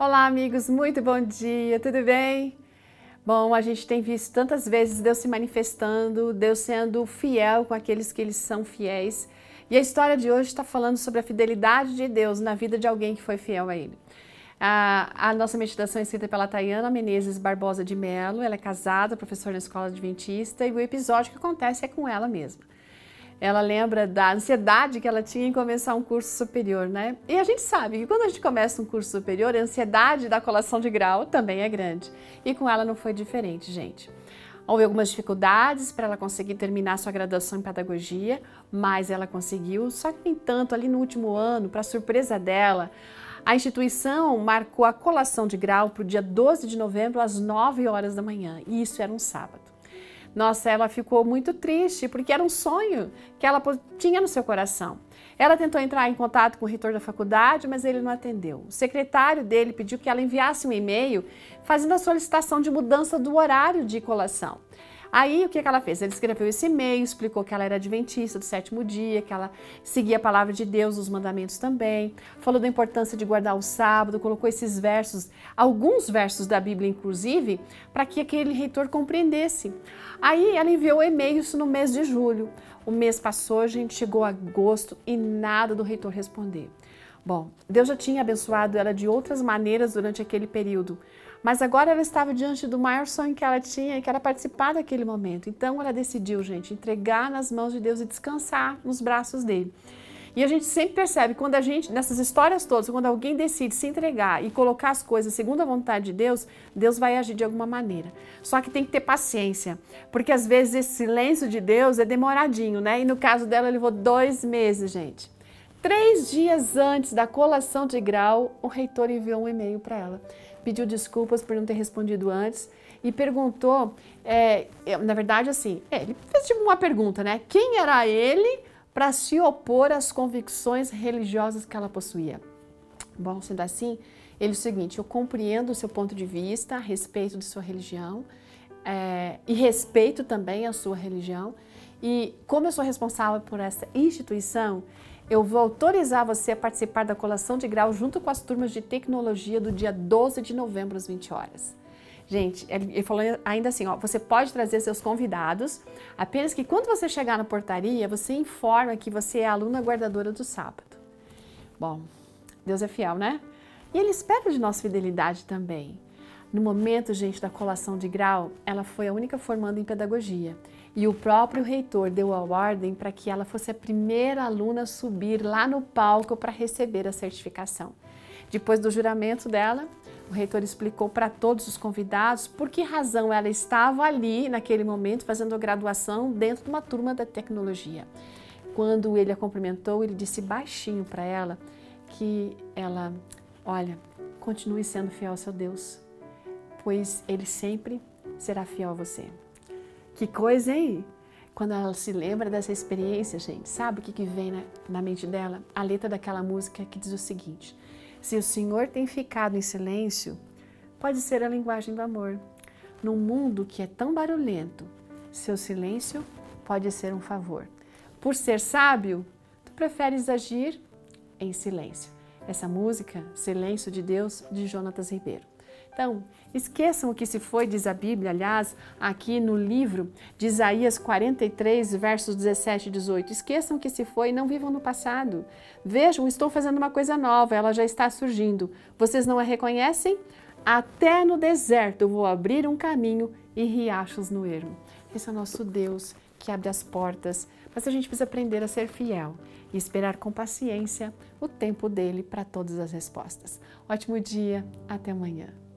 Olá, amigos, muito bom dia, tudo bem? Bom, a gente tem visto tantas vezes Deus se manifestando, Deus sendo fiel com aqueles que eles são fiéis. E a história de hoje está falando sobre a fidelidade de Deus na vida de alguém que foi fiel a Ele. A, a nossa meditação é escrita pela Tayana Menezes Barbosa de Mello. Ela é casada, professora na escola adventista, e o episódio que acontece é com ela mesma ela lembra da ansiedade que ela tinha em começar um curso superior, né? E a gente sabe que quando a gente começa um curso superior, a ansiedade da colação de grau também é grande. E com ela não foi diferente, gente. Houve algumas dificuldades para ela conseguir terminar sua graduação em pedagogia, mas ela conseguiu. Só que, no entanto, ali no último ano, para surpresa dela, a instituição marcou a colação de grau para o dia 12 de novembro, às 9 horas da manhã, e isso era um sábado. Nossa, ela ficou muito triste porque era um sonho que ela tinha no seu coração. Ela tentou entrar em contato com o reitor da faculdade, mas ele não atendeu. O secretário dele pediu que ela enviasse um e-mail fazendo a solicitação de mudança do horário de colação. Aí o que, que ela fez? Ela escreveu esse e-mail, explicou que ela era adventista do sétimo dia, que ela seguia a palavra de Deus, os mandamentos também, falou da importância de guardar o sábado, colocou esses versos, alguns versos da Bíblia, inclusive, para que aquele reitor compreendesse. Aí ela enviou o e-mail isso no mês de julho. O mês passou, a gente chegou a agosto e nada do reitor responder. Bom, Deus já tinha abençoado ela de outras maneiras durante aquele período, mas agora ela estava diante do maior sonho que ela tinha, que era participar daquele momento. Então ela decidiu, gente, entregar nas mãos de Deus e descansar nos braços dele. E a gente sempre percebe quando a gente, nessas histórias todas, quando alguém decide se entregar e colocar as coisas segundo a vontade de Deus, Deus vai agir de alguma maneira. Só que tem que ter paciência, porque às vezes esse silêncio de Deus é demoradinho, né? E no caso dela, levou dois meses, gente. Três dias antes da colação de grau, o reitor enviou um e-mail para ela pediu desculpas por não ter respondido antes e perguntou, é, na verdade, assim, é, ele fez tipo uma pergunta, né? Quem era ele para se opor às convicções religiosas que ela possuía? Bom, sendo assim, ele disse o seguinte: eu compreendo o seu ponto de vista a respeito de sua religião é, e respeito também a sua religião. E como eu sou responsável por essa instituição, eu vou autorizar você a participar da colação de grau junto com as turmas de tecnologia do dia 12 de novembro às 20 horas. Gente, ele falou ainda assim, ó, você pode trazer seus convidados, apenas que quando você chegar na portaria, você informa que você é aluna guardadora do sábado. Bom, Deus é fiel, né? E ele espera de nós fidelidade também. No momento, gente, da colação de grau, ela foi a única formanda em pedagogia. E o próprio reitor deu a ordem para que ela fosse a primeira aluna a subir lá no palco para receber a certificação. Depois do juramento dela, o reitor explicou para todos os convidados por que razão ela estava ali, naquele momento, fazendo a graduação dentro de uma turma da tecnologia. Quando ele a cumprimentou, ele disse baixinho para ela que ela, olha, continue sendo fiel ao seu Deus, pois Ele sempre será fiel a você. Que coisa, hein? Quando ela se lembra dessa experiência, gente, sabe o que, que vem na, na mente dela? A letra daquela música que diz o seguinte: Se o Senhor tem ficado em silêncio, pode ser a linguagem do amor. Num mundo que é tão barulhento, seu silêncio pode ser um favor. Por ser sábio, tu preferes agir em silêncio. Essa música, Silêncio de Deus, de Jonatas Ribeiro. Então, esqueçam o que se foi, diz a Bíblia, aliás, aqui no livro de Isaías 43, versos 17 e 18. Esqueçam o que se foi e não vivam no passado. Vejam, estou fazendo uma coisa nova, ela já está surgindo. Vocês não a reconhecem? Até no deserto vou abrir um caminho e riachos no ermo. Esse é o nosso Deus que abre as portas, mas a gente precisa aprender a ser fiel e esperar com paciência o tempo dele para todas as respostas. Ótimo dia, até amanhã.